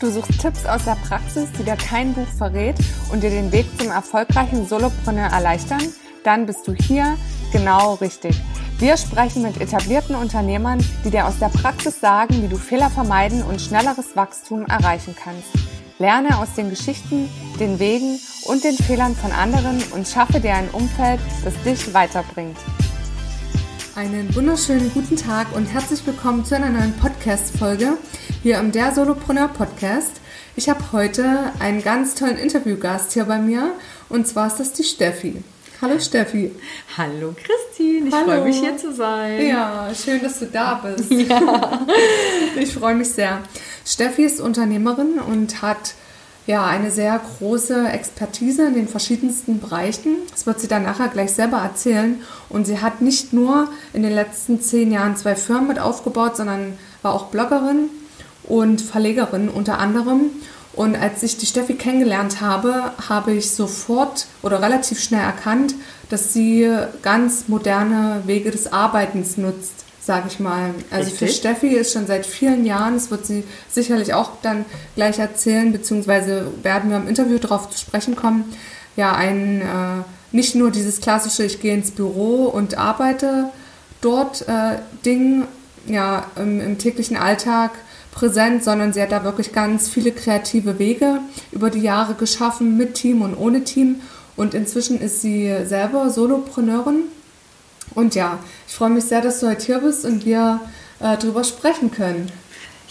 Du suchst Tipps aus der Praxis, die dir kein Buch verrät und dir den Weg zum erfolgreichen Solopreneur erleichtern? Dann bist du hier genau richtig. Wir sprechen mit etablierten Unternehmern, die dir aus der Praxis sagen, wie du Fehler vermeiden und schnelleres Wachstum erreichen kannst. Lerne aus den Geschichten, den Wegen und den Fehlern von anderen und schaffe dir ein Umfeld, das dich weiterbringt. Einen wunderschönen guten Tag und herzlich willkommen zu einer neuen Podcast-Folge hier im Der Solopreneur Podcast. Ich habe heute einen ganz tollen Interviewgast hier bei mir und zwar ist das die Steffi. Hallo Steffi. Hallo Christine, ich freue mich hier zu sein. Ja, schön, dass du da bist. Ja. Ich freue mich sehr. Steffi ist Unternehmerin und hat ja eine sehr große Expertise in den verschiedensten Bereichen. Das wird sie dann nachher gleich selber erzählen. Und sie hat nicht nur in den letzten zehn Jahren zwei Firmen mit aufgebaut, sondern war auch Bloggerin und Verlegerin unter anderem und als ich die Steffi kennengelernt habe, habe ich sofort oder relativ schnell erkannt, dass sie ganz moderne Wege des Arbeitens nutzt, sage ich mal. Also Richtig. für Steffi ist schon seit vielen Jahren, das wird sie sicherlich auch dann gleich erzählen, beziehungsweise werden wir im Interview darauf zu sprechen kommen, ja, ein, äh, nicht nur dieses klassische, ich gehe ins Büro und arbeite dort äh, Ding, ja, im, im täglichen Alltag präsent, sondern sie hat da wirklich ganz viele kreative Wege über die Jahre geschaffen, mit Team und ohne Team. Und inzwischen ist sie selber Solopreneurin. Und ja, ich freue mich sehr, dass du heute hier bist und wir äh, darüber sprechen können.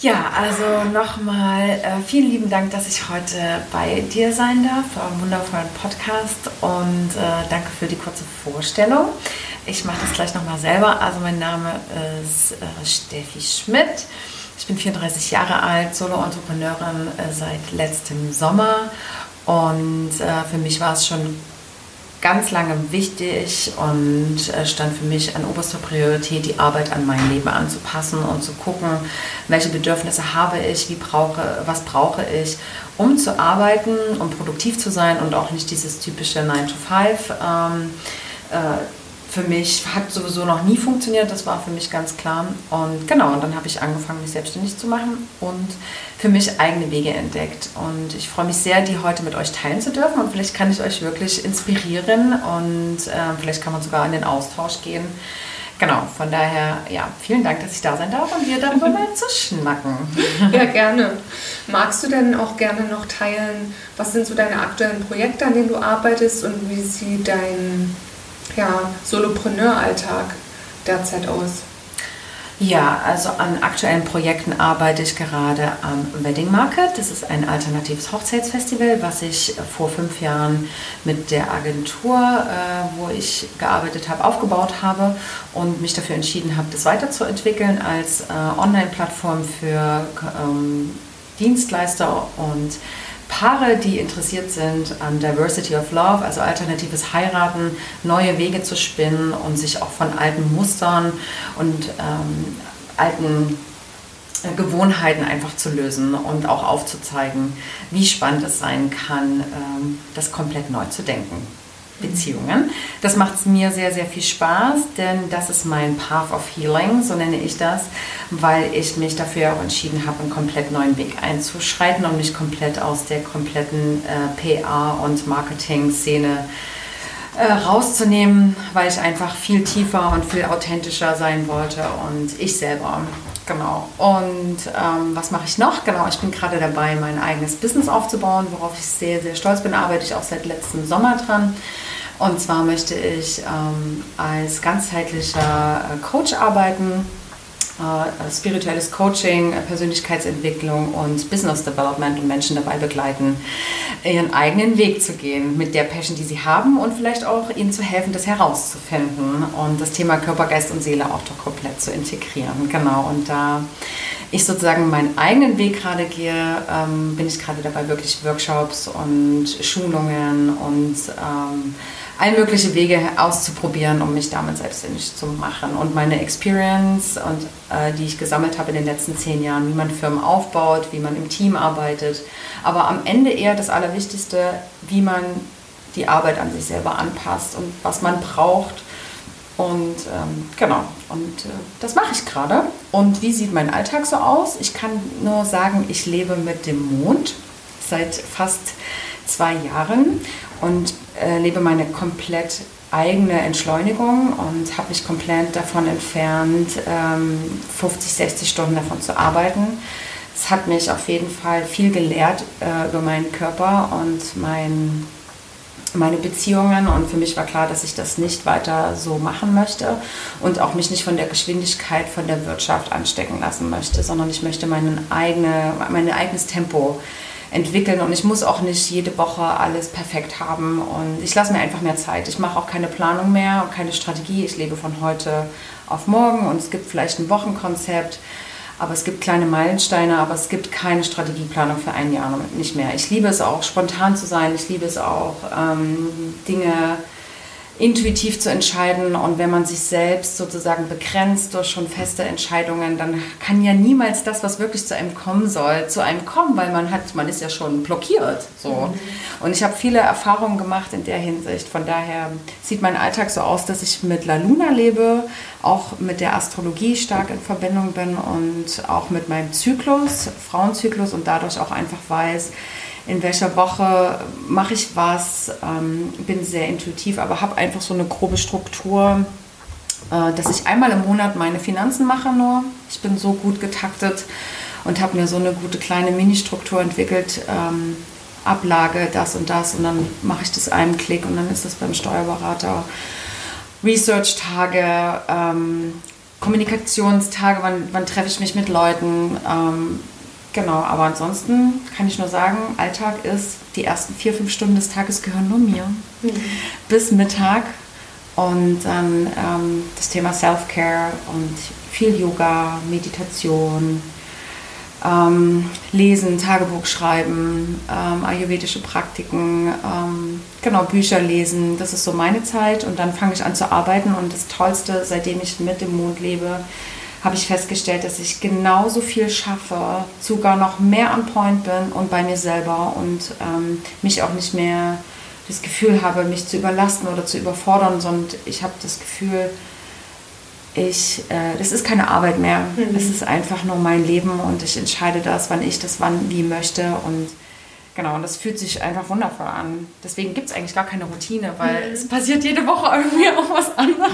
Ja, also nochmal äh, vielen lieben Dank, dass ich heute bei dir sein darf, einen wundervollen Podcast und äh, danke für die kurze Vorstellung. Ich mache das gleich nochmal selber. Also mein Name ist äh, Steffi Schmidt. Ich bin 34 Jahre alt, Solo-Entrepreneurin äh, seit letztem Sommer und äh, für mich war es schon ganz lange wichtig und äh, stand für mich an oberster Priorität, die Arbeit an mein Leben anzupassen und zu gucken, welche Bedürfnisse habe ich, wie brauche, was brauche ich, um zu arbeiten, um produktiv zu sein und auch nicht dieses typische 9 to 5. Ähm, äh, für mich hat sowieso noch nie funktioniert, das war für mich ganz klar. Und genau, und dann habe ich angefangen, mich selbstständig zu machen und für mich eigene Wege entdeckt. Und ich freue mich sehr, die heute mit euch teilen zu dürfen. Und vielleicht kann ich euch wirklich inspirieren und äh, vielleicht kann man sogar in den Austausch gehen. Genau, von daher, ja, vielen Dank, dass ich da sein darf und wir darüber mal zu schnacken. Ja, gerne. Magst du denn auch gerne noch teilen, was sind so deine aktuellen Projekte, an denen du arbeitest und wie sieht dein ja, Solopreneur-Alltag derzeit aus? Ja, also an aktuellen Projekten arbeite ich gerade am Wedding Market. Das ist ein alternatives Hochzeitsfestival, was ich vor fünf Jahren mit der Agentur, äh, wo ich gearbeitet habe, aufgebaut habe und mich dafür entschieden habe, das weiterzuentwickeln als äh, Online-Plattform für ähm, Dienstleister und Paare, die interessiert sind an Diversity of Love, also alternatives Heiraten, neue Wege zu spinnen und sich auch von alten Mustern und ähm, alten äh, Gewohnheiten einfach zu lösen und auch aufzuzeigen, wie spannend es sein kann, ähm, das komplett neu zu denken. Beziehungen. Das macht mir sehr, sehr viel Spaß, denn das ist mein Path of Healing, so nenne ich das, weil ich mich dafür auch entschieden habe, einen komplett neuen Weg einzuschreiten und mich komplett aus der kompletten äh, PR- und Marketing-Szene äh, rauszunehmen, weil ich einfach viel tiefer und viel authentischer sein wollte und ich selber. Genau. Und ähm, was mache ich noch? Genau, ich bin gerade dabei, mein eigenes Business aufzubauen, worauf ich sehr, sehr stolz bin. Arbeite ich auch seit letztem Sommer dran. Und zwar möchte ich ähm, als ganzheitlicher äh, Coach arbeiten, spirituelles Coaching, Persönlichkeitsentwicklung und Business Development und Menschen dabei begleiten, ihren eigenen Weg zu gehen mit der Passion, die sie haben und vielleicht auch ihnen zu helfen, das herauszufinden und das Thema Körper, Geist und Seele auch doch komplett zu integrieren. Genau, und da ich sozusagen meinen eigenen Weg gerade gehe, ähm, bin ich gerade dabei, wirklich Workshops und Schulungen und ähm, all mögliche Wege auszuprobieren, um mich damit selbstständig zu machen. Und meine Experience, und, äh, die ich gesammelt habe in den letzten zehn Jahren, wie man Firmen aufbaut, wie man im Team arbeitet, aber am Ende eher das Allerwichtigste, wie man die Arbeit an sich selber anpasst und was man braucht und ähm, genau, und äh, das mache ich gerade. Und wie sieht mein Alltag so aus? Ich kann nur sagen, ich lebe mit dem Mond seit fast zwei Jahren und äh, lebe meine komplett eigene Entschleunigung und habe mich komplett davon entfernt, ähm, 50, 60 Stunden davon zu arbeiten. Es hat mich auf jeden Fall viel gelehrt äh, über meinen Körper und mein meine Beziehungen und für mich war klar, dass ich das nicht weiter so machen möchte und auch mich nicht von der Geschwindigkeit von der Wirtschaft anstecken lassen möchte, sondern ich möchte meinen eigene, mein eigenes Tempo entwickeln und ich muss auch nicht jede Woche alles perfekt haben und ich lasse mir einfach mehr Zeit. Ich mache auch keine Planung mehr und keine Strategie. Ich lebe von heute auf morgen und es gibt vielleicht ein Wochenkonzept aber es gibt kleine Meilensteine, aber es gibt keine Strategieplanung für ein Jahr nicht mehr. Ich liebe es auch, spontan zu sein. Ich liebe es auch, ähm, Dinge intuitiv zu entscheiden und wenn man sich selbst sozusagen begrenzt durch schon feste Entscheidungen, dann kann ja niemals das, was wirklich zu einem kommen soll, zu einem kommen, weil man hat, man ist ja schon blockiert. So. Mhm. Und ich habe viele Erfahrungen gemacht in der Hinsicht. Von daher sieht mein Alltag so aus, dass ich mit La Luna lebe, auch mit der Astrologie stark in Verbindung bin und auch mit meinem Zyklus, Frauenzyklus und dadurch auch einfach weiß, in welcher Woche mache ich was, ähm, bin sehr intuitiv, aber habe einfach so eine grobe Struktur, äh, dass ich einmal im Monat meine Finanzen mache nur. Ich bin so gut getaktet und habe mir so eine gute kleine Mini-Struktur entwickelt. Ähm, Ablage, das und das und dann mache ich das einen Klick und dann ist das beim Steuerberater. Research-Tage, ähm, Kommunikationstage, wann, wann treffe ich mich mit Leuten, ähm, Genau, aber ansonsten kann ich nur sagen, Alltag ist, die ersten vier, fünf Stunden des Tages gehören nur mir. Mhm. Bis Mittag. Und dann ähm, das Thema Self-Care und viel Yoga, Meditation, ähm, Lesen, Tagebuch schreiben, ähm, ayurvedische Praktiken, ähm, genau, Bücher lesen. Das ist so meine Zeit. Und dann fange ich an zu arbeiten. Und das Tollste, seitdem ich mit dem Mond lebe, habe ich festgestellt, dass ich genauso viel schaffe, sogar noch mehr on point bin und bei mir selber und ähm, mich auch nicht mehr das Gefühl habe, mich zu überlasten oder zu überfordern, sondern ich habe das Gefühl, ich, äh, das ist keine Arbeit mehr. Mhm. Es ist einfach nur mein Leben und ich entscheide das, wann ich das wann wie möchte und Genau, und das fühlt sich einfach wundervoll an. Deswegen gibt es eigentlich gar keine Routine, weil mhm. es passiert jede Woche irgendwie auch was anderes.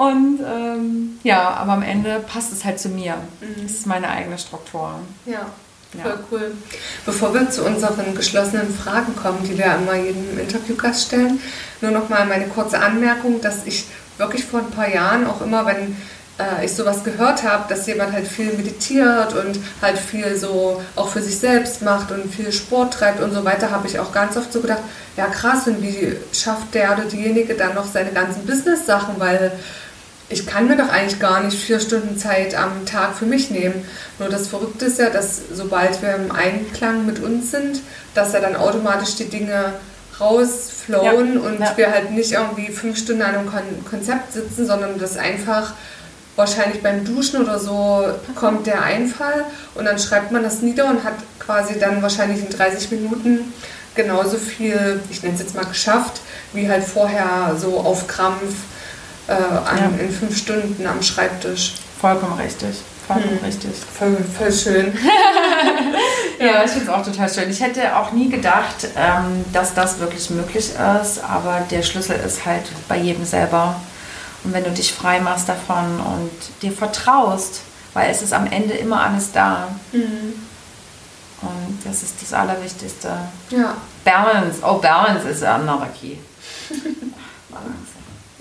Und ähm, ja, aber am Ende passt es halt zu mir. Mhm. Das ist meine eigene Struktur. Ja. Voll ja. cool. Bevor wir zu unseren geschlossenen Fragen kommen, die wir immer jedem Interviewgast stellen, nur noch mal meine kurze Anmerkung, dass ich wirklich vor ein paar Jahren auch immer, wenn äh, ich sowas gehört habe, dass jemand halt viel meditiert und halt viel so auch für sich selbst macht und viel Sport treibt und so weiter, habe ich auch ganz oft so gedacht, ja krass, und wie schafft der oder diejenige dann noch seine ganzen Business-Sachen, weil ich kann mir doch eigentlich gar nicht vier Stunden Zeit am Tag für mich nehmen. Nur das Verrückte ist ja, dass sobald wir im Einklang mit uns sind, dass ja dann automatisch die Dinge rausflowen ja, und ja. wir halt nicht irgendwie fünf Stunden an einem Konzept sitzen, sondern das einfach wahrscheinlich beim Duschen oder so kommt der Einfall und dann schreibt man das nieder und hat quasi dann wahrscheinlich in 30 Minuten genauso viel, ich nenne es jetzt mal geschafft, wie halt vorher so auf Krampf äh, an, ja. in fünf Stunden am Schreibtisch. Vollkommen richtig. Vollkommen hm. richtig. Voll, voll schön. ja, ich finde es auch total schön. Ich hätte auch nie gedacht, ähm, dass das wirklich möglich ist, aber der Schlüssel ist halt bei jedem selber und wenn du dich frei machst davon und dir vertraust, weil es ist am Ende immer alles da. Mhm. Und das ist das Allerwichtigste. Ja. Balance. Oh, Balance ist another key. Balance.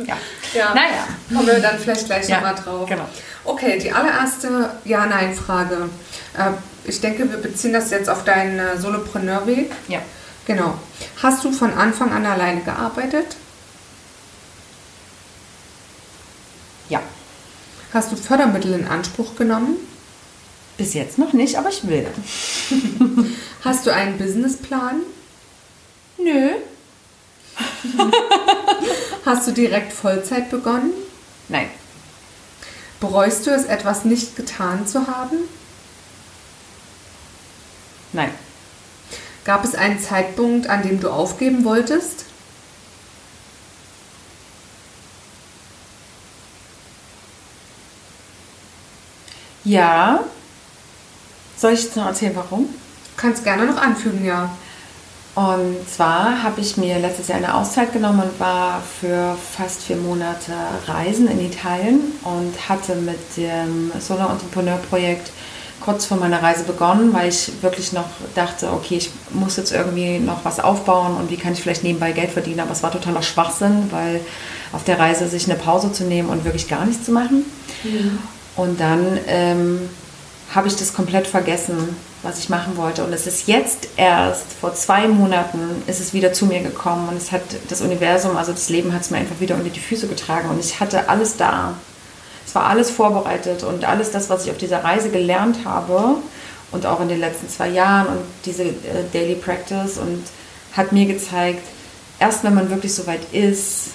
Ja. ja. Naja. Kommen wir dann vielleicht gleich ja, nochmal drauf. Genau. Okay, die allererste Ja-Nein-Frage. Äh, ich denke, wir beziehen das jetzt auf deinen äh, Solopreneur-Weg. Ja. Genau. Hast du von Anfang an alleine gearbeitet? Ja. Hast du Fördermittel in Anspruch genommen? Bis jetzt noch nicht, aber ich will. Hast du einen Businessplan? Nö. Hast du direkt Vollzeit begonnen? Nein. Bereust du es, etwas nicht getan zu haben? Nein. Gab es einen Zeitpunkt, an dem du aufgeben wolltest? Ja. Soll ich jetzt noch erzählen, warum? Du kannst gerne noch anfügen, ja. Und zwar habe ich mir letztes Jahr eine Auszeit genommen und war für fast vier Monate reisen in Italien und hatte mit dem Solar Entrepreneur Projekt kurz vor meiner Reise begonnen, weil ich wirklich noch dachte, okay, ich muss jetzt irgendwie noch was aufbauen und wie kann ich vielleicht nebenbei Geld verdienen. Aber es war totaler Schwachsinn, weil auf der Reise sich eine Pause zu nehmen und wirklich gar nichts zu machen. Mhm. Und dann ähm, habe ich das komplett vergessen, was ich machen wollte. Und es ist jetzt erst, vor zwei Monaten, ist es wieder zu mir gekommen. Und es hat das Universum, also das Leben hat es mir einfach wieder unter die Füße getragen. Und ich hatte alles da. Es war alles vorbereitet und alles das, was ich auf dieser Reise gelernt habe und auch in den letzten zwei Jahren und diese äh, Daily Practice und hat mir gezeigt, erst wenn man wirklich so weit ist,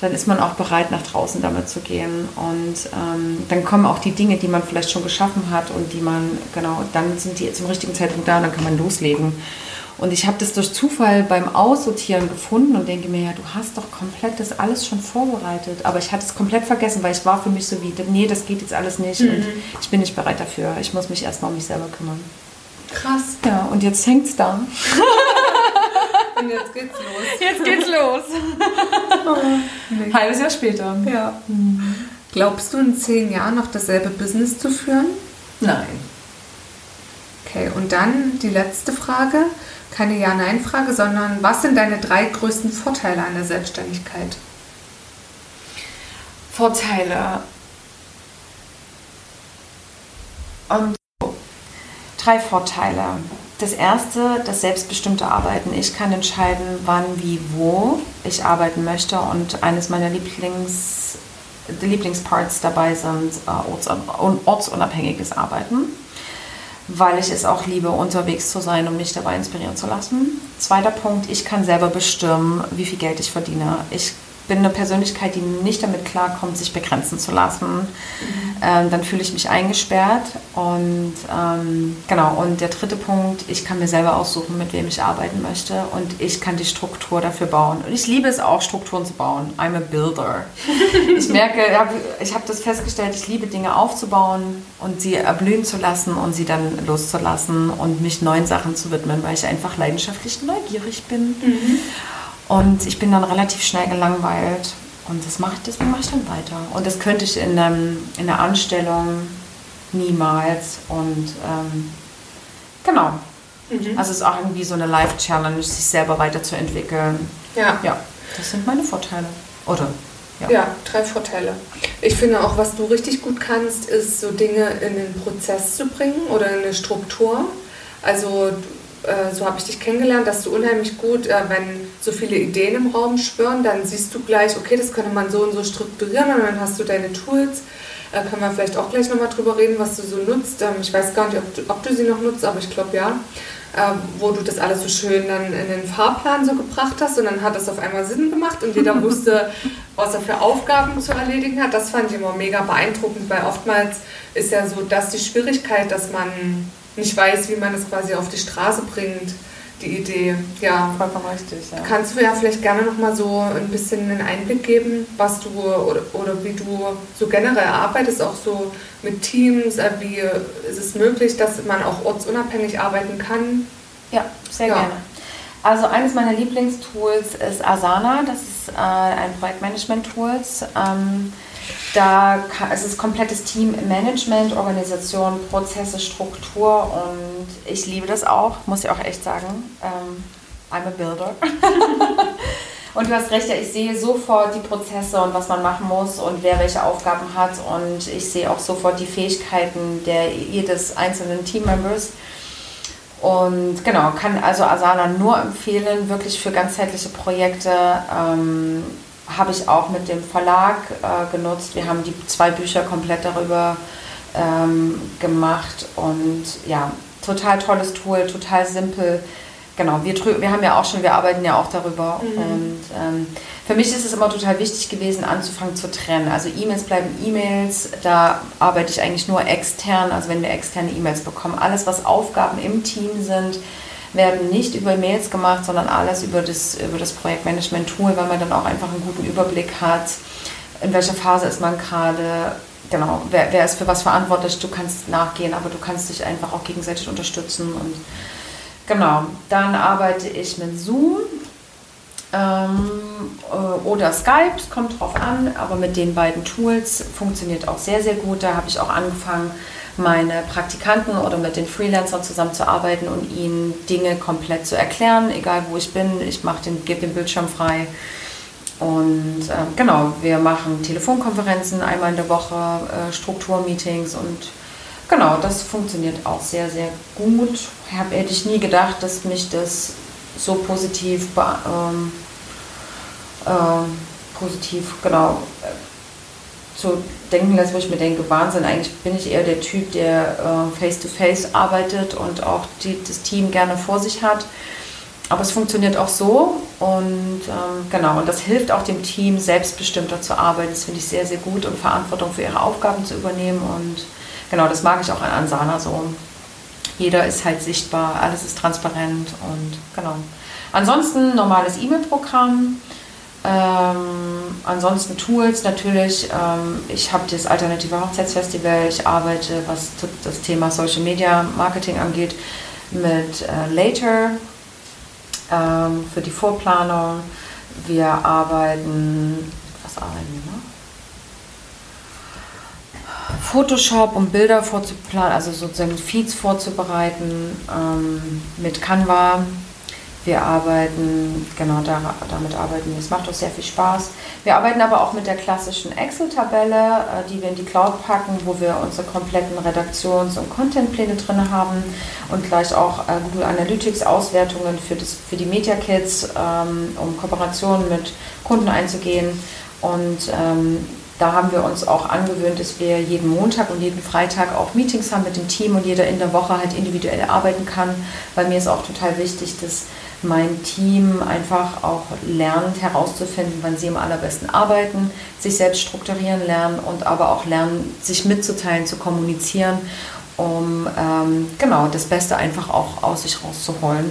dann ist man auch bereit, nach draußen damit zu gehen. Und ähm, dann kommen auch die Dinge, die man vielleicht schon geschaffen hat und die man, genau, dann sind die zum richtigen Zeitpunkt da und dann kann man loslegen. Und ich habe das durch Zufall beim Aussortieren gefunden und denke mir, ja, du hast doch komplett das alles schon vorbereitet. Aber ich hatte es komplett vergessen, weil ich war für mich so wie, nee, das geht jetzt alles nicht mhm. und ich bin nicht bereit dafür. Ich muss mich erstmal um mich selber kümmern. Krass. Ja, und jetzt hängt es da. und jetzt geht's los. Jetzt geht's los. oh, Halbes Jahr später. Ja. Mhm. Glaubst du in zehn Jahren noch dasselbe Business zu führen? Nein. Okay, und dann die letzte Frage keine Ja-Nein-Frage, sondern was sind deine drei größten Vorteile an der Selbstständigkeit? Vorteile. Und drei Vorteile. Das erste, das selbstbestimmte Arbeiten. Ich kann entscheiden, wann, wie, wo ich arbeiten möchte. Und eines meiner Lieblings, Lieblingsparts dabei sind äh, ortsunabhängiges Arbeiten weil ich es auch liebe, unterwegs zu sein und mich dabei inspirieren zu lassen. Zweiter Punkt, ich kann selber bestimmen, wie viel Geld ich verdiene. Ich bin eine Persönlichkeit, die nicht damit klarkommt, sich begrenzen zu lassen. Mhm. Ähm, dann fühle ich mich eingesperrt. Und ähm, genau, und der dritte Punkt, ich kann mir selber aussuchen, mit wem ich arbeiten möchte. Und ich kann die Struktur dafür bauen. Und ich liebe es auch, Strukturen zu bauen. I'm a builder. ich merke, ich habe das festgestellt, ich liebe Dinge aufzubauen und sie erblühen zu lassen und sie dann loszulassen und mich neuen Sachen zu widmen, weil ich einfach leidenschaftlich neugierig bin. Mhm. Und ich bin dann relativ schnell gelangweilt. Und das mache ich, deswegen mache ich dann weiter. Und das könnte ich in, einem, in der Anstellung niemals. Und ähm, genau. Mhm. Also es ist auch irgendwie so eine Life-Challenge, sich selber weiterzuentwickeln. Ja. Ja, das sind meine Vorteile. Oder? Ja. ja, drei Vorteile. Ich finde auch, was du richtig gut kannst, ist so Dinge in den Prozess zu bringen oder in eine Struktur. Also äh, so habe ich dich kennengelernt, dass du unheimlich gut, äh, wenn so viele Ideen im Raum schwören, dann siehst du gleich, okay, das könnte man so und so strukturieren und dann hast du deine Tools. Da können wir vielleicht auch gleich nochmal drüber reden, was du so nutzt. Ähm, ich weiß gar nicht, ob du, ob du sie noch nutzt, aber ich glaube ja. Ähm, wo du das alles so schön dann in den Fahrplan so gebracht hast und dann hat das auf einmal Sinn gemacht und jeder wusste, was er für Aufgaben zu erledigen hat. Das fand ich immer mega beeindruckend, weil oftmals ist ja so, dass die Schwierigkeit, dass man nicht weiß, wie man es quasi auf die Straße bringt, die Idee. Ja, vollkommen richtig. Ja. Kannst du ja vielleicht gerne noch mal so ein bisschen einen Einblick geben, was du oder, oder wie du so generell arbeitest, auch so mit Teams, äh, wie ist es möglich, dass man auch ortsunabhängig arbeiten kann? Ja, sehr ja. gerne. Also eines meiner Lieblingstools ist Asana, das ist äh, ein Projektmanagement-Tool. Ähm, da kann, es ist komplettes Teammanagement, Organisation, Prozesse, Struktur und ich liebe das auch, muss ich auch echt sagen. Ähm, I'm a builder. und du hast recht, ja, ich sehe sofort die Prozesse und was man machen muss und wer welche Aufgaben hat und ich sehe auch sofort die Fähigkeiten der, jedes einzelnen Teammembers. Und genau, kann also Asana nur empfehlen, wirklich für ganzheitliche Projekte. Ähm, habe ich auch mit dem Verlag äh, genutzt. Wir haben die zwei Bücher komplett darüber ähm, gemacht und ja, total tolles Tool, total simpel. Genau, wir, wir haben ja auch schon, wir arbeiten ja auch darüber mhm. und ähm, für mich ist es immer total wichtig gewesen, anzufangen zu trennen. Also E-Mails bleiben E-Mails, da arbeite ich eigentlich nur extern, also wenn wir externe E-Mails bekommen. Alles, was Aufgaben im Team sind, werden nicht über Mails gemacht, sondern alles über das, über das Projektmanagement-Tool, weil man dann auch einfach einen guten Überblick hat, in welcher Phase ist man gerade, genau, wer, wer ist für was verantwortlich, du kannst nachgehen, aber du kannst dich einfach auch gegenseitig unterstützen und genau, dann arbeite ich mit Zoom, ähm, äh, oder Skype, kommt drauf an, aber mit den beiden Tools funktioniert auch sehr, sehr gut. Da habe ich auch angefangen, meine Praktikanten oder mit den Freelancern zusammenzuarbeiten und ihnen Dinge komplett zu erklären, egal wo ich bin. Ich den, gebe den Bildschirm frei. Und äh, genau, wir machen Telefonkonferenzen einmal in der Woche, äh, Strukturmeetings und genau, das funktioniert auch sehr, sehr gut. Hab, hätte ich nie gedacht, dass mich das so positiv, ähm, äh, positiv, genau, äh, zu denken lässt, wo ich mir denke, Wahnsinn, eigentlich bin ich eher der Typ, der äh, face-to-face -face arbeitet und auch die, das Team gerne vor sich hat. Aber es funktioniert auch so und ähm, genau, und das hilft auch dem Team, selbstbestimmter zu arbeiten. Das finde ich sehr, sehr gut und Verantwortung für ihre Aufgaben zu übernehmen. Und genau, das mag ich auch an Ansana so jeder ist halt sichtbar, alles ist transparent und genau. Ansonsten normales E-Mail-Programm. Ähm, ansonsten Tools natürlich. Ähm, ich habe das Alternative Hochzeitsfestival. Ich arbeite, was das Thema Social Media Marketing angeht, mit äh, Later ähm, für die Vorplanung. Wir arbeiten, was arbeiten wir noch? Photoshop, um Bilder vorzuplanen, also sozusagen Feeds vorzubereiten, ähm, mit Canva. Wir arbeiten, genau da, damit arbeiten wir. Es macht uns sehr viel Spaß. Wir arbeiten aber auch mit der klassischen Excel-Tabelle, äh, die wir in die Cloud packen, wo wir unsere kompletten Redaktions- und Contentpläne drin haben und gleich auch äh, Google Analytics Auswertungen für, für die Media Kits, ähm, um Kooperationen mit Kunden einzugehen. Und ähm, da haben wir uns auch angewöhnt, dass wir jeden Montag und jeden Freitag auch Meetings haben mit dem Team und jeder in der Woche halt individuell arbeiten kann, weil mir ist auch total wichtig, dass mein Team einfach auch lernt herauszufinden, wann sie am allerbesten arbeiten, sich selbst strukturieren lernen und aber auch lernen, sich mitzuteilen, zu kommunizieren, um ähm, genau das Beste einfach auch aus sich rauszuholen.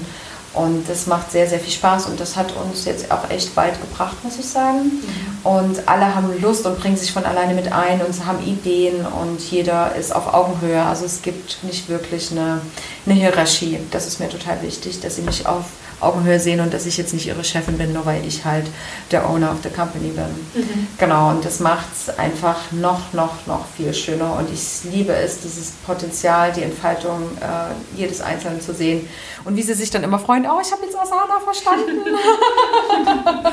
Und das macht sehr, sehr viel Spaß und das hat uns jetzt auch echt weit gebracht, muss ich sagen. Mhm. Und alle haben Lust und bringen sich von alleine mit ein und haben Ideen und jeder ist auf Augenhöhe. Also es gibt nicht wirklich eine, eine Hierarchie. Das ist mir total wichtig, dass sie mich auf Augenhöhe sehen und dass ich jetzt nicht ihre Chefin bin, nur weil ich halt der Owner of the company bin. Mhm. Genau, und das macht es einfach noch, noch, noch viel schöner. Und ich liebe es, dieses Potenzial, die Entfaltung äh, jedes Einzelnen zu sehen. Und wie sie sich dann immer freuen, oh, ich habe jetzt Asana verstanden.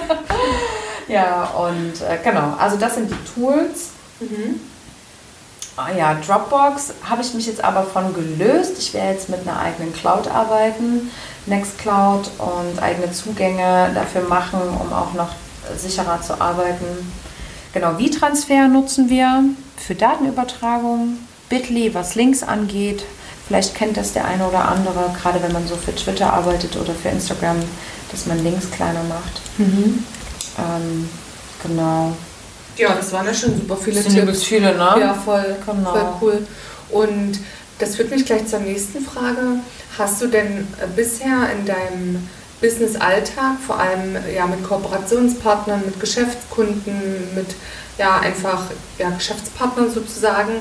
ja, und äh, genau, also das sind die Tools. Mhm. Ah ja, Dropbox habe ich mich jetzt aber von gelöst. Ich werde jetzt mit einer eigenen Cloud arbeiten, Nextcloud und eigene Zugänge dafür machen, um auch noch sicherer zu arbeiten. Genau, V-Transfer nutzen wir für Datenübertragung, Bitly, was Links angeht. Vielleicht kennt das der eine oder andere, gerade wenn man so für Twitter arbeitet oder für Instagram, dass man Links kleiner macht. Mhm. Ähm, genau. Ja, das waren ja schon super viele das sind Tipps. viele, ne? Ja, voll, genau. voll cool. Und das führt mich gleich zur nächsten Frage. Hast du denn äh, bisher in deinem Business-Alltag, vor allem ja, mit Kooperationspartnern, mit Geschäftskunden, mit ja, einfach ja, Geschäftspartnern sozusagen,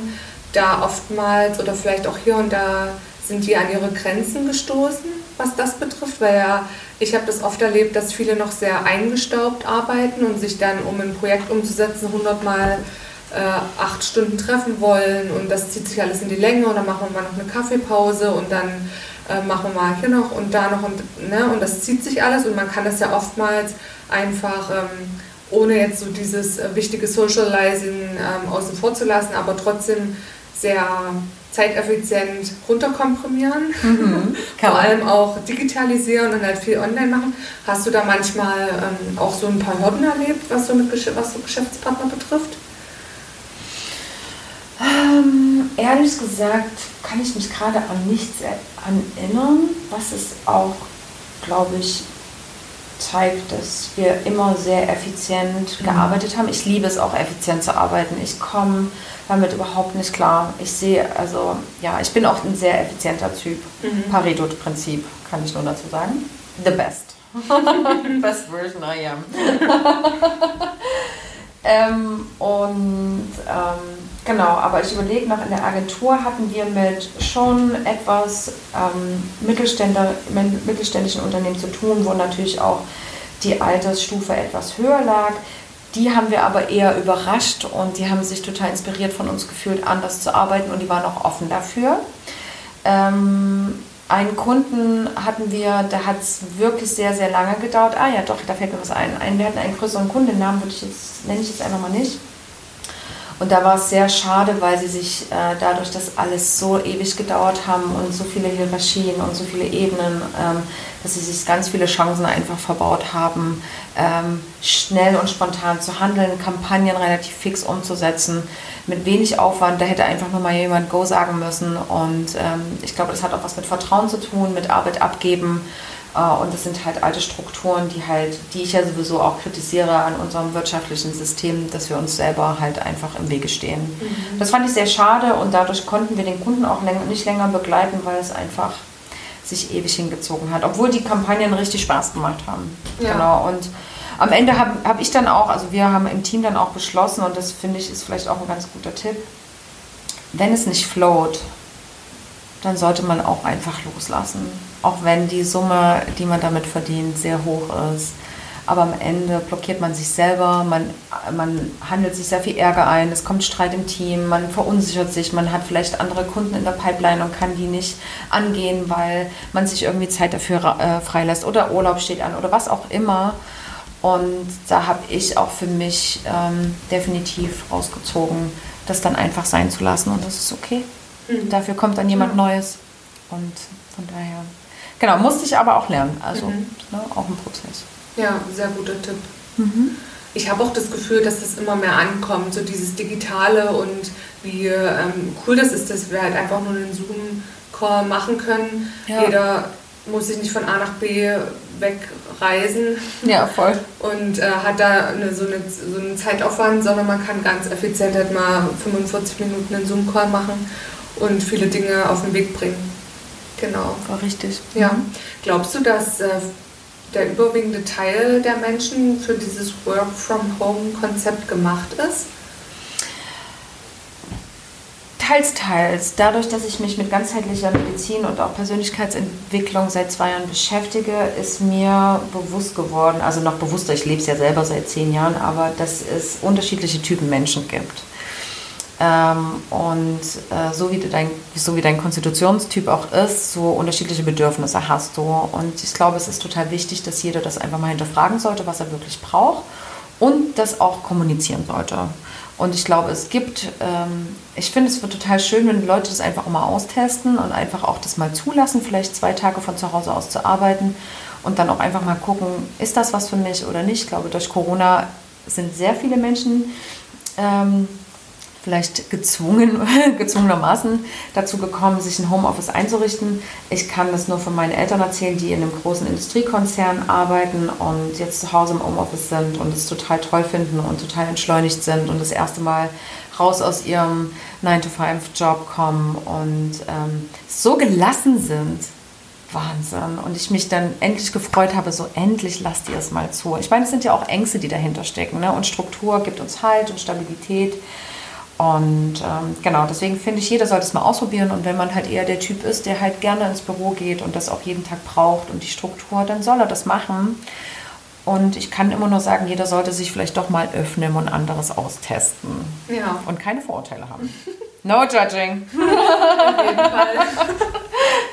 da oftmals oder vielleicht auch hier und da sind die an ihre Grenzen gestoßen, was das betrifft? Weil ja, ich habe das oft erlebt, dass viele noch sehr eingestaubt arbeiten und sich dann, um ein Projekt umzusetzen, hundertmal äh, acht Stunden treffen wollen und das zieht sich alles in die Länge und dann machen wir mal noch eine Kaffeepause und dann äh, machen wir mal hier noch und da noch und, ne, und das zieht sich alles und man kann das ja oftmals einfach ähm, ohne jetzt so dieses äh, wichtige Socializing ähm, außen vor zu lassen, aber trotzdem sehr zeiteffizient runterkomprimieren, mhm, vor allem auch digitalisieren und halt viel online machen. Hast du da manchmal ähm, auch so ein paar Hürden erlebt, was so, mit, was so Geschäftspartner betrifft? Ähm, ehrlich gesagt kann ich mich gerade an nichts erinnern, was es auch, glaube ich, zeigt, dass wir immer sehr effizient mhm. gearbeitet haben. Ich liebe es auch, effizient zu arbeiten. Ich komme damit überhaupt nicht klar. Ich sehe, also ja, ich bin auch ein sehr effizienter Typ. Mhm. Pareto-Prinzip, kann ich nur dazu sagen. The best. best version I am. ähm, und ähm, genau, aber ich überlege noch, in der Agentur hatten wir mit schon etwas ähm, mittelständischen Unternehmen zu tun, wo natürlich auch die Altersstufe etwas höher lag. Die haben wir aber eher überrascht und die haben sich total inspiriert von uns gefühlt, anders zu arbeiten und die waren auch offen dafür. Ähm, einen Kunden hatten wir, da hat es wirklich sehr, sehr lange gedauert. Ah ja, doch, da fällt mir was ein. wir hatten einen größeren Kunden, den Namen würde ich jetzt, nenne ich jetzt einfach mal nicht. Und da war es sehr schade, weil sie sich äh, dadurch, dass alles so ewig gedauert haben und so viele Hierarchien und so viele Ebenen, ähm, dass sie sich ganz viele Chancen einfach verbaut haben, ähm, schnell und spontan zu handeln, Kampagnen relativ fix umzusetzen, mit wenig Aufwand. Da hätte einfach nur mal jemand Go sagen müssen. Und ähm, ich glaube, das hat auch was mit Vertrauen zu tun, mit Arbeit abgeben. Äh, und das sind halt alte Strukturen, die halt, die ich ja sowieso auch kritisiere an unserem wirtschaftlichen System, dass wir uns selber halt einfach im Wege stehen. Mhm. Das fand ich sehr schade und dadurch konnten wir den Kunden auch nicht länger begleiten, weil es einfach sich ewig hingezogen hat, obwohl die Kampagnen richtig Spaß gemacht haben. Ja. Genau. Und am Ende habe hab ich dann auch, also wir haben im Team dann auch beschlossen, und das finde ich ist vielleicht auch ein ganz guter Tipp, wenn es nicht float, dann sollte man auch einfach loslassen. Auch wenn die Summe, die man damit verdient, sehr hoch ist. Aber am Ende blockiert man sich selber, man, man handelt sich sehr viel Ärger ein, es kommt Streit im Team, man verunsichert sich, man hat vielleicht andere Kunden in der Pipeline und kann die nicht angehen, weil man sich irgendwie Zeit dafür äh, freilässt oder Urlaub steht an oder was auch immer. Und da habe ich auch für mich ähm, definitiv rausgezogen, das dann einfach sein zu lassen und das ist okay. Mhm. Dafür kommt dann jemand Neues. Und von daher. Genau, musste ich aber auch lernen. Also mhm. ne, auch ein Prozess. Ja, sehr guter Tipp. Mhm. Ich habe auch das Gefühl, dass das immer mehr ankommt, so dieses Digitale und wie ähm, cool das ist, dass wir halt einfach nur einen Zoom-Call machen können. Ja. Jeder muss sich nicht von A nach B wegreisen. Ja, voll. Und äh, hat da eine, so, eine, so einen Zeitaufwand, sondern man kann ganz effizient halt mal 45 Minuten einen Zoom-Call machen und viele Dinge auf den Weg bringen. Genau. War richtig. Ja. Mhm. Glaubst du, dass äh, der überwiegende Teil der Menschen für dieses Work-from-Home-Konzept gemacht ist? Teils, teils. Dadurch, dass ich mich mit ganzheitlicher Medizin und auch Persönlichkeitsentwicklung seit zwei Jahren beschäftige, ist mir bewusst geworden, also noch bewusster, ich lebe es ja selber seit zehn Jahren, aber dass es unterschiedliche Typen Menschen gibt. Ähm, und äh, so, wie dein, so wie dein Konstitutionstyp auch ist, so unterschiedliche Bedürfnisse hast du. Und ich glaube, es ist total wichtig, dass jeder das einfach mal hinterfragen sollte, was er wirklich braucht und das auch kommunizieren sollte. Und ich glaube, es gibt, ähm, ich finde, es wird total schön, wenn Leute das einfach mal austesten und einfach auch das mal zulassen, vielleicht zwei Tage von zu Hause aus zu arbeiten und dann auch einfach mal gucken, ist das was für mich oder nicht. Ich glaube, durch Corona sind sehr viele Menschen ähm, vielleicht gezwungen, gezwungenermaßen dazu gekommen, sich ein Homeoffice einzurichten. Ich kann das nur von meinen Eltern erzählen, die in einem großen Industriekonzern arbeiten und jetzt zu Hause im Homeoffice sind und es total toll finden und total entschleunigt sind und das erste Mal raus aus ihrem 9-to-5-Job kommen und ähm, so gelassen sind. Wahnsinn. Und ich mich dann endlich gefreut habe, so endlich lasst ihr es mal zu. Ich meine, es sind ja auch Ängste, die dahinter stecken. Ne? Und Struktur gibt uns Halt und Stabilität. Und ähm, genau, deswegen finde ich, jeder sollte es mal ausprobieren. Und wenn man halt eher der Typ ist, der halt gerne ins Büro geht und das auch jeden Tag braucht und die Struktur, dann soll er das machen. Und ich kann immer nur sagen, jeder sollte sich vielleicht doch mal öffnen und anderes austesten. Ja. Und keine Vorurteile haben. No judging. Auf jeden Fall.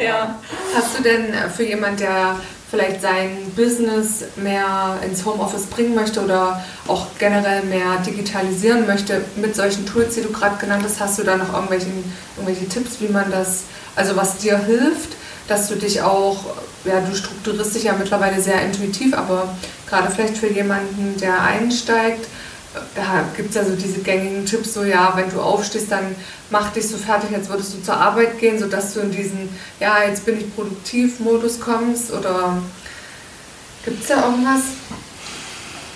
ja. Hast du denn für jemanden, der vielleicht sein Business mehr ins Homeoffice bringen möchte oder auch generell mehr digitalisieren möchte mit solchen Tools, die du gerade genannt hast, hast du da noch irgendwelche Tipps, wie man das, also was dir hilft, dass du dich auch, ja, du strukturierst dich ja mittlerweile sehr intuitiv, aber gerade vielleicht für jemanden, der einsteigt, da gibt es ja so diese gängigen Tipps, so ja, wenn du aufstehst, dann mach dich so fertig, als würdest du zur Arbeit gehen, sodass du in diesen, ja, jetzt bin ich produktiv Modus kommst oder gibt es da irgendwas?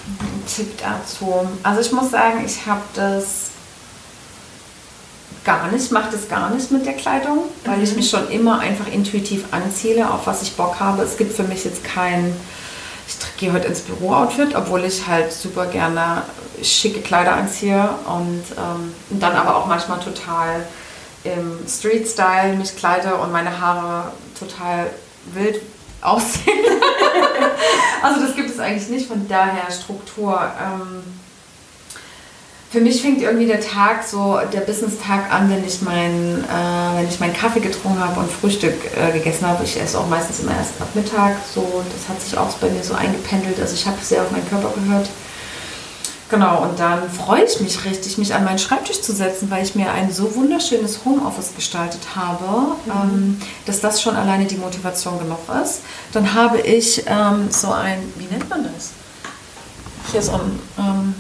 Ein Tipp dazu. Also ich muss sagen, ich habe das gar nicht, mache das gar nicht mit der Kleidung, weil mhm. ich mich schon immer einfach intuitiv anziele, auf was ich Bock habe. Es gibt für mich jetzt kein ich gehe heute ins Büro-Outfit, obwohl ich halt super gerne schicke Kleider anziehe und ähm, dann aber auch manchmal total im Street-Style mich kleide und meine Haare total wild aussehen. also das gibt es eigentlich nicht, von daher Struktur. Ähm, für mich fängt irgendwie der Tag so, der Business-Tag an, wenn ich, mein, äh, wenn ich meinen Kaffee getrunken habe und Frühstück äh, gegessen habe. Ich esse auch meistens immer erst ab Mittag. So, das hat sich auch bei mir so eingependelt. Also ich habe sehr auf meinen Körper gehört. Genau, und dann freue ich mich richtig, mich an meinen Schreibtisch zu setzen, weil ich mir ein so wunderschönes Homeoffice gestaltet habe, mhm. ähm, dass das schon alleine die Motivation genug ist. Dann habe ich ähm, so ein, wie nennt man das? Hier so ein ähm,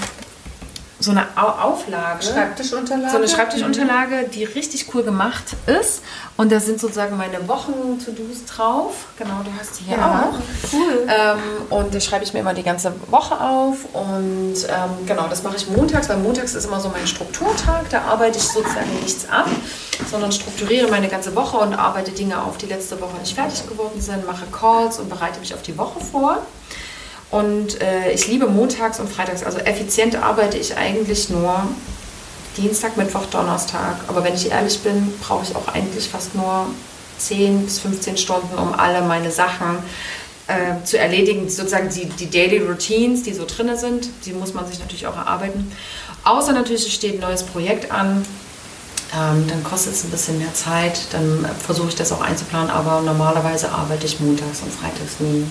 so eine Auflage. Schreibtischunterlage. So eine Schreibtischunterlage, die richtig cool gemacht ist. Und da sind sozusagen meine Wochen-To-Dos drauf. Genau, du hast die hier ja, auch. Cool. Ähm, und da schreibe ich mir immer die ganze Woche auf. Und ähm, genau, das mache ich montags, weil montags ist immer so mein Strukturtag. Da arbeite ich sozusagen nichts ab, sondern strukturiere meine ganze Woche und arbeite Dinge auf, die letzte Woche nicht fertig geworden sind, mache Calls und bereite mich auf die Woche vor. Und äh, ich liebe montags und freitags. Also effizient arbeite ich eigentlich nur Dienstag, Mittwoch, Donnerstag. Aber wenn ich ehrlich bin, brauche ich auch eigentlich fast nur 10 bis 15 Stunden, um alle meine Sachen äh, zu erledigen. Sozusagen die, die Daily Routines, die so drin sind, die muss man sich natürlich auch erarbeiten. Außer natürlich, es steht ein neues Projekt an. Ähm, dann kostet es ein bisschen mehr Zeit. Dann versuche ich das auch einzuplanen. Aber normalerweise arbeite ich montags und freitags nie.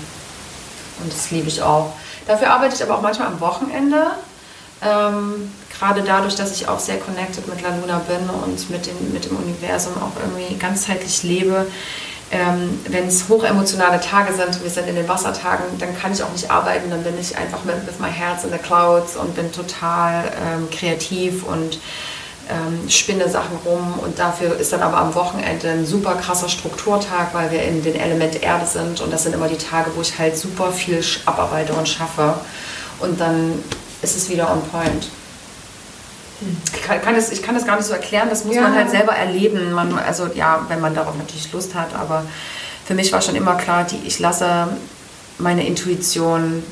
Und das liebe ich auch. Dafür arbeite ich aber auch manchmal am Wochenende. Ähm, gerade dadurch, dass ich auch sehr connected mit La Luna bin und mit dem, mit dem Universum auch irgendwie ganzheitlich lebe. Ähm, Wenn es hochemotionale Tage sind, wir sind in den Wassertagen, dann kann ich auch nicht arbeiten, dann bin ich einfach mit, with my heart in the clouds und bin total ähm, kreativ und ähm, spinne Sachen rum und dafür ist dann aber am Wochenende ein super krasser Strukturtag, weil wir in den Element Erde sind und das sind immer die Tage, wo ich halt super viel abarbeite und schaffe und dann ist es wieder on point. Ich kann, kann das, ich kann das gar nicht so erklären, das muss ja. man halt selber erleben. Man, also ja, wenn man darauf natürlich Lust hat, aber für mich war schon immer klar, die, ich lasse meine Intuition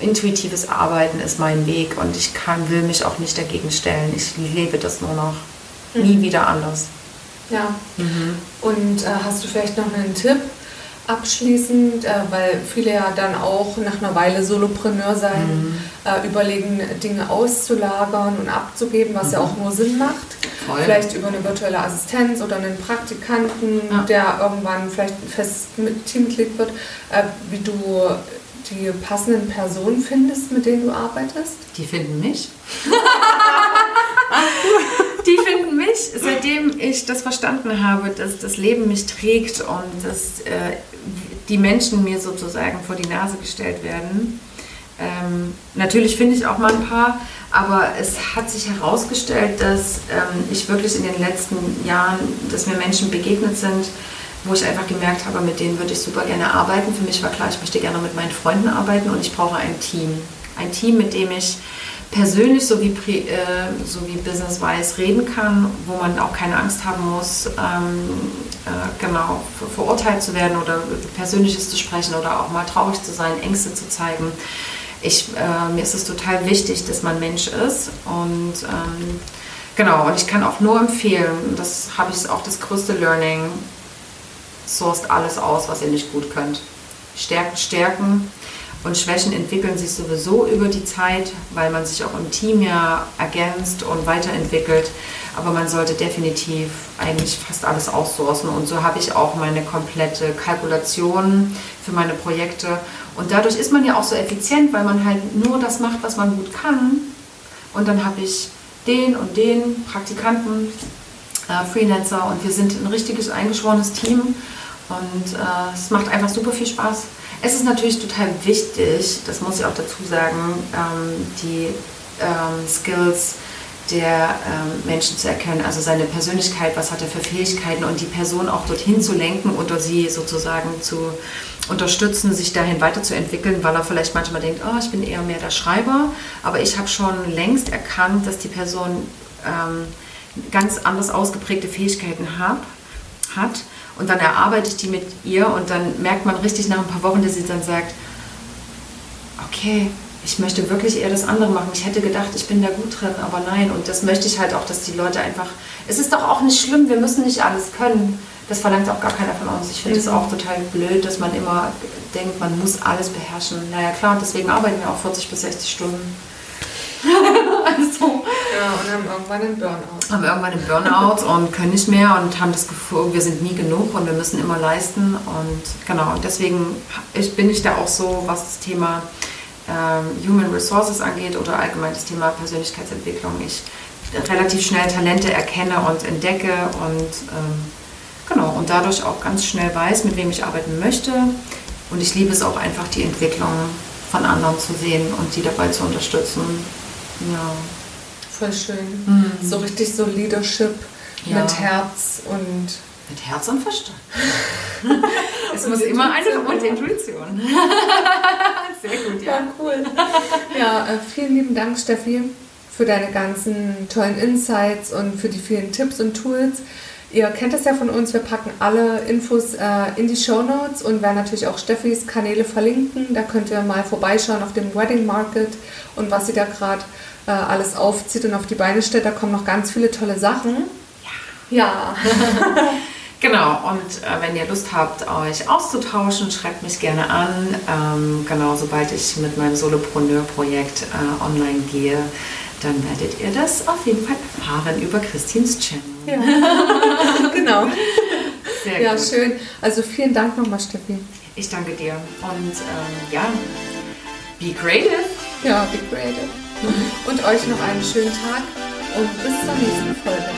intuitives Arbeiten ist mein Weg und ich kann, will mich auch nicht dagegen stellen. Ich lebe das nur noch. Mhm. Nie wieder anders. Ja. Mhm. Und äh, hast du vielleicht noch einen Tipp abschließend, äh, weil viele ja dann auch nach einer Weile Solopreneur sein, mhm. äh, überlegen, Dinge auszulagern und abzugeben, was ja mhm. auch nur Sinn macht. Voll. Vielleicht über eine virtuelle Assistenz oder einen Praktikanten, ja. der irgendwann vielleicht ein festes Teammitglied wird, äh, wie du die passenden Personen findest, mit denen du arbeitest? Die finden mich. die finden mich, seitdem ich das verstanden habe, dass das Leben mich trägt und dass äh, die Menschen mir sozusagen vor die Nase gestellt werden. Ähm, natürlich finde ich auch mal ein paar, aber es hat sich herausgestellt, dass ähm, ich wirklich in den letzten Jahren, dass mir Menschen begegnet sind, wo ich einfach gemerkt habe, mit denen würde ich super gerne arbeiten. Für mich war klar, ich möchte gerne mit meinen Freunden arbeiten und ich brauche ein Team. Ein Team, mit dem ich persönlich sowie, äh, sowie business-wise reden kann, wo man auch keine Angst haben muss, ähm, äh, genau, verurteilt zu werden oder Persönliches zu sprechen oder auch mal traurig zu sein, Ängste zu zeigen. Ich, äh, mir ist es total wichtig, dass man Mensch ist und ähm, genau, und ich kann auch nur empfehlen, das habe ich auch das größte Learning, sourced alles aus, was ihr nicht gut könnt. Stärken, Stärken und Schwächen entwickeln sich sowieso über die Zeit, weil man sich auch im Team ja ergänzt und weiterentwickelt. Aber man sollte definitiv eigentlich fast alles aussourcen. Und so habe ich auch meine komplette Kalkulation für meine Projekte. Und dadurch ist man ja auch so effizient, weil man halt nur das macht, was man gut kann. Und dann habe ich den und den Praktikanten, äh, Freelancer und wir sind ein richtiges eingeschworenes Team und äh, es macht einfach super viel Spaß. Es ist natürlich total wichtig, das muss ich auch dazu sagen, ähm, die ähm, Skills der ähm, Menschen zu erkennen, also seine Persönlichkeit, was hat er für Fähigkeiten und die Person auch dorthin zu lenken oder sie sozusagen zu unterstützen, sich dahin weiterzuentwickeln, weil er vielleicht manchmal denkt, oh, ich bin eher mehr der Schreiber, aber ich habe schon längst erkannt, dass die Person ähm, ganz anders ausgeprägte Fähigkeiten hab, hat und dann erarbeite ich die mit ihr und dann merkt man richtig nach ein paar Wochen, dass sie dann sagt, okay, ich möchte wirklich eher das andere machen. Ich hätte gedacht, ich bin da gut drin, aber nein. Und das möchte ich halt auch, dass die Leute einfach. Es ist doch auch nicht schlimm, wir müssen nicht alles können. Das verlangt auch gar keiner von uns. Ich finde es mhm. auch total blöd, dass man immer denkt, man muss alles beherrschen. Naja, klar, deswegen arbeiten wir auch 40 bis 60 Stunden. also, ja, und haben irgendwann einen Burnout. Haben irgendwann einen Burnout und können nicht mehr und haben das Gefühl, wir sind nie genug und wir müssen immer leisten. Und genau, deswegen bin ich da auch so, was das Thema ähm, Human Resources angeht oder allgemein das Thema Persönlichkeitsentwicklung, ich relativ schnell Talente erkenne und entdecke und ähm, genau und dadurch auch ganz schnell weiß, mit wem ich arbeiten möchte. Und ich liebe es auch einfach, die Entwicklung von anderen zu sehen und die dabei zu unterstützen. Ja. Voll schön. Mhm. So richtig so Leadership ja. mit Herz und mit Herz und Verstand. es muss immer eine und Intuition. Sehr gut, ja. Ja, cool. Ja, äh, vielen lieben Dank, Steffi, für deine ganzen tollen Insights und für die vielen Tipps und Tools. Ihr kennt es ja von uns, wir packen alle Infos äh, in die Show Notes und werden natürlich auch Steffis Kanäle verlinken. Da könnt ihr mal vorbeischauen auf dem Wedding Market und was sie da gerade äh, alles aufzieht und auf die Beine stellt. Da kommen noch ganz viele tolle Sachen. Ja. Ja. Genau, und äh, wenn ihr Lust habt, euch auszutauschen, schreibt mich gerne an. Ähm, genau, sobald ich mit meinem Solopreneur-Projekt äh, online gehe, dann werdet ihr das auf jeden Fall erfahren über Christins Channel. Ja, genau. Sehr ja, gut. schön. Also vielen Dank nochmal, Steffi. Ich danke dir. Und ähm, ja, be creative. Ja, be creative. Und euch noch einen schönen Tag und bis zur nächsten Folge.